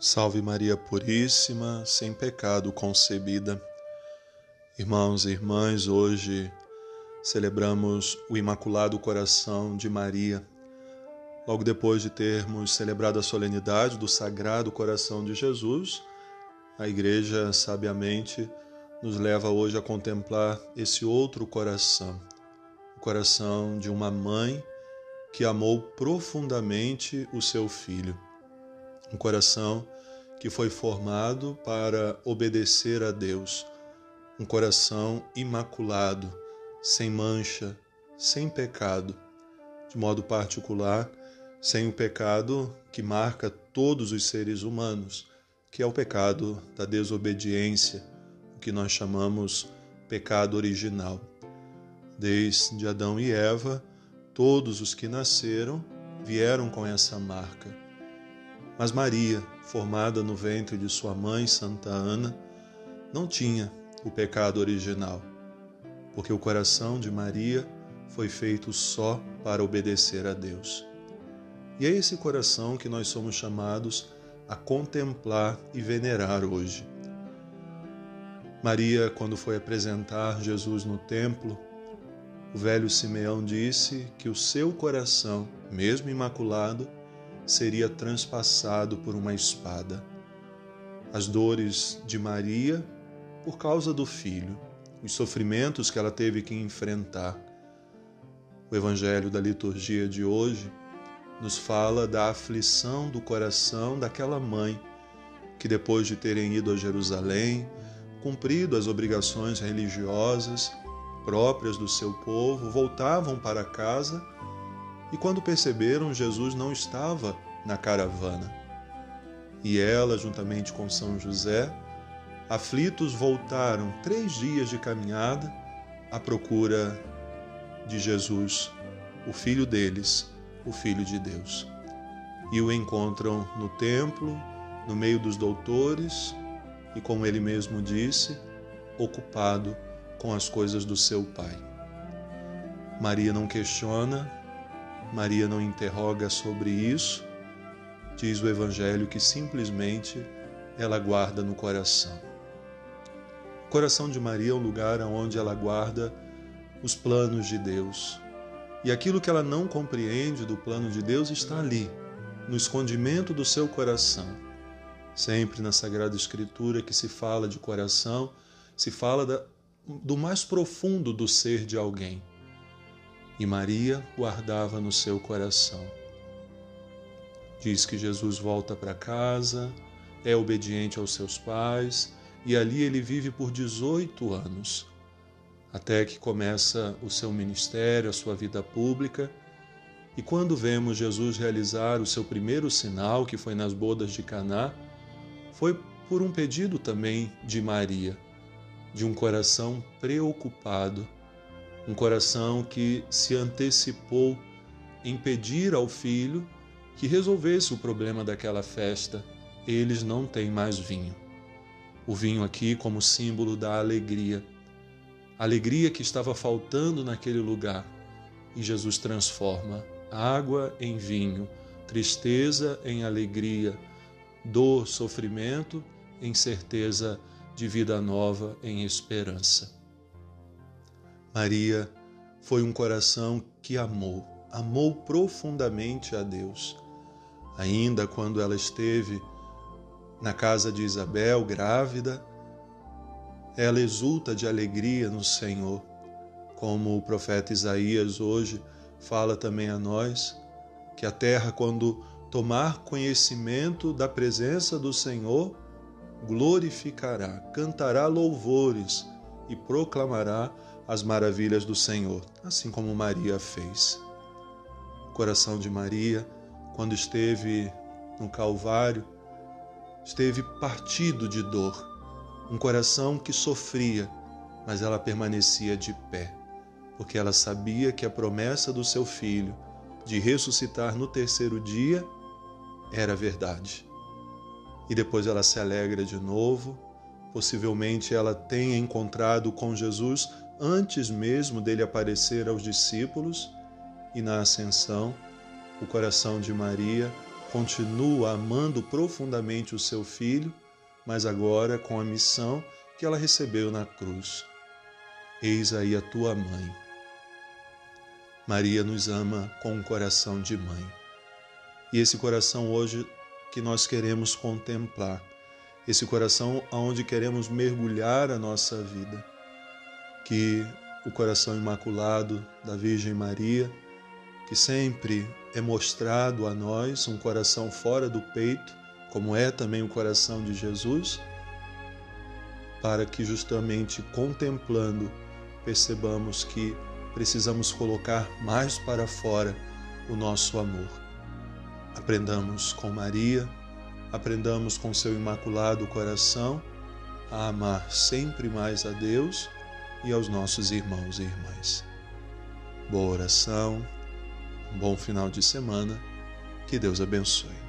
Salve Maria Puríssima, sem pecado concebida. Irmãos e irmãs, hoje celebramos o Imaculado Coração de Maria. Logo depois de termos celebrado a solenidade do Sagrado Coração de Jesus, a Igreja sabiamente nos leva hoje a contemplar esse outro coração, o coração de uma mãe que amou profundamente o seu filho um coração que foi formado para obedecer a Deus, um coração imaculado, sem mancha, sem pecado, de modo particular, sem o pecado que marca todos os seres humanos, que é o pecado da desobediência, o que nós chamamos pecado original. Desde Adão e Eva, todos os que nasceram vieram com essa marca mas Maria, formada no ventre de sua mãe, Santa Ana, não tinha o pecado original, porque o coração de Maria foi feito só para obedecer a Deus. E é esse coração que nós somos chamados a contemplar e venerar hoje. Maria, quando foi apresentar Jesus no templo, o velho Simeão disse que o seu coração, mesmo imaculado, seria transpassado por uma espada. As dores de Maria por causa do filho, os sofrimentos que ela teve que enfrentar. O evangelho da liturgia de hoje nos fala da aflição do coração daquela mãe que, depois de terem ido a Jerusalém, cumprido as obrigações religiosas próprias do seu povo, voltavam para casa e quando perceberam, Jesus não estava na caravana. E ela, juntamente com São José, aflitos, voltaram três dias de caminhada à procura de Jesus, o filho deles, o filho de Deus. E o encontram no templo, no meio dos doutores, e como ele mesmo disse, ocupado com as coisas do seu pai. Maria não questiona, Maria não interroga sobre isso, diz o Evangelho que simplesmente ela guarda no coração. O coração de Maria é um lugar onde ela guarda os planos de Deus. E aquilo que ela não compreende do plano de Deus está ali, no escondimento do seu coração. Sempre na Sagrada Escritura que se fala de coração, se fala da, do mais profundo do ser de alguém e Maria guardava no seu coração. Diz que Jesus volta para casa, é obediente aos seus pais e ali ele vive por 18 anos, até que começa o seu ministério, a sua vida pública. E quando vemos Jesus realizar o seu primeiro sinal, que foi nas bodas de Caná, foi por um pedido também de Maria, de um coração preocupado um coração que se antecipou em pedir ao filho que resolvesse o problema daquela festa. Eles não têm mais vinho. O vinho aqui como símbolo da alegria. alegria que estava faltando naquele lugar. E Jesus transforma água em vinho, tristeza em alegria, dor, sofrimento em certeza de vida nova, em esperança. Maria foi um coração que amou, amou profundamente a Deus. Ainda quando ela esteve na casa de Isabel, grávida, ela exulta de alegria no Senhor, como o profeta Isaías hoje fala também a nós, que a terra, quando tomar conhecimento da presença do Senhor, glorificará, cantará louvores e proclamará as maravilhas do Senhor, assim como Maria fez. O coração de Maria, quando esteve no Calvário, esteve partido de dor, um coração que sofria, mas ela permanecia de pé, porque ela sabia que a promessa do seu filho de ressuscitar no terceiro dia era verdade. E depois ela se alegra de novo, possivelmente ela tenha encontrado com Jesus antes mesmo dele aparecer aos discípulos, e na ascensão, o coração de Maria continua amando profundamente o seu filho, mas agora com a missão que ela recebeu na cruz. Eis aí a tua mãe. Maria nos ama com um coração de mãe. E esse coração hoje que nós queremos contemplar, esse coração aonde queremos mergulhar a nossa vida. Que o coração imaculado da Virgem Maria, que sempre é mostrado a nós um coração fora do peito, como é também o coração de Jesus, para que justamente contemplando percebamos que precisamos colocar mais para fora o nosso amor. Aprendamos com Maria, aprendamos com seu imaculado coração a amar sempre mais a Deus e aos nossos irmãos e irmãs. Boa oração, um bom final de semana, que Deus abençoe.